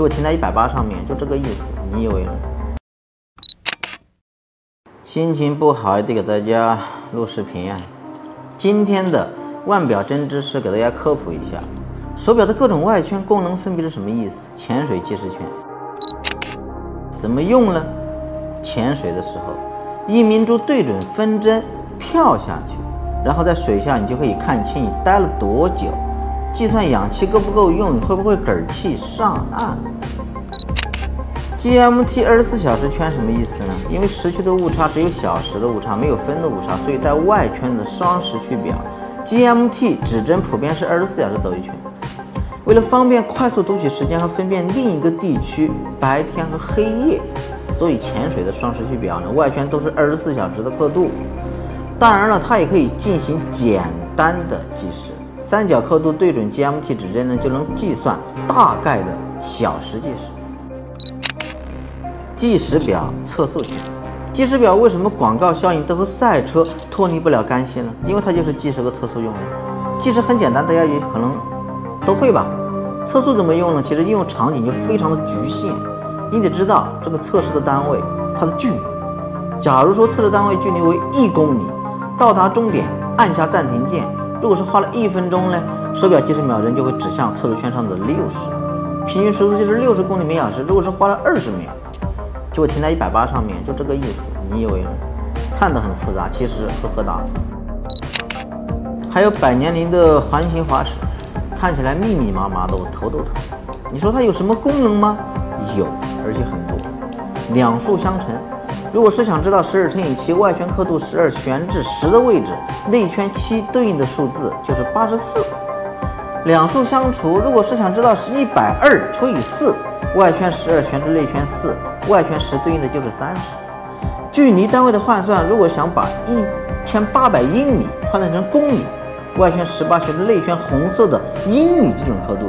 就会停在一百八上面，就这个意思，你以为呢？心情不好也得给大家录视频啊。今天的腕表真知识给大家科普一下，手表的各种外圈功能分别是什么意思？潜水计时圈怎么用呢？潜水的时候，一明珠对准分针跳下去，然后在水下你就可以看清你待了多久，计算氧气够不够用，你会不会嗝气上岸。GMT 二十四小时圈什么意思呢？因为时区的误差只有小时的误差，没有分的误差，所以带外圈的双时区表，GMT 指针普遍是二十四小时走一圈。为了方便快速读取时间和分辨另一个地区白天和黑夜，所以潜水的双时区表呢，外圈都是二十四小时的刻度。当然了，它也可以进行简单的计时，三角刻度对准 GMT 指针呢，就能计算大概的小时计时。计时表测速，计时表为什么广告效应都和赛车脱离不了干系呢？因为它就是计时和测速用的。计时很简单，大家也可能都会吧。测速怎么用呢？其实应用场景就非常的局限，你得知道这个测试的单位它的距离。假如说测试单位距离为一公里，到达终点按下暂停键，如果是花了一分钟呢，手表计时秒针就会指向测速圈上的六十，平均时速就是六十公里每小时。如果是花了二十秒。就会停在一百八上面，就这个意思。你以为呢？看得很复杂，其实呵呵哒。还有百年灵的环形滑石，看起来密密麻麻的，我头都疼。你说它有什么功能吗？有，而且很多。两数相乘，如果是想知道十二乘以七外圈刻度十二悬至十的位置，内圈七对应的数字就是八十四。两数相除，如果是想知道是一百二除以四。外圈十二悬至内圈四，外圈十对应的就是三十。距离单位的换算，如果想把一千八百英里换算成公里，外圈十八旋至内圈红色的英里基准刻度，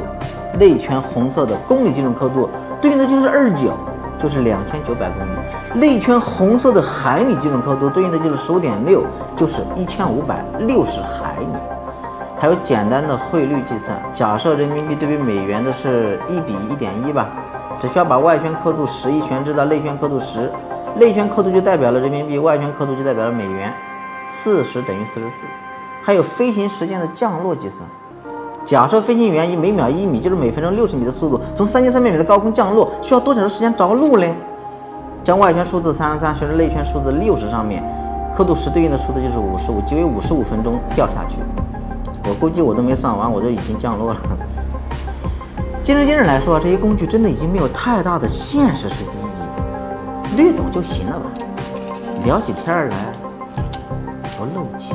内圈红色的公里基准刻度对应的就是二九，就是两千九百公里。内圈红色的海里基准刻度对应的就是十五点六，就是一千五百六十海里。还有简单的汇率计算，假设人民币对比美元的是一比一点一吧。只需要把外圈刻度十一悬置到内圈刻度十，内圈刻度就代表了人民币，外圈刻度就代表了美元，四十等于四十四。还有飞行时间的降落计算，假设飞行员以每秒一米，就是每分钟六十米的速度从三千三百米的高空降落，需要多长的时间着陆呢？将外圈数字三十三悬至内圈数字六十上面，刻度十对应的数字就是五十五，即为五十五分钟掉下去。我估计我都没算完，我都已经降落了。今时今日来说，这些工具真的已经没有太大的现实实际意义，略懂就行了吧？聊起天来不露怯。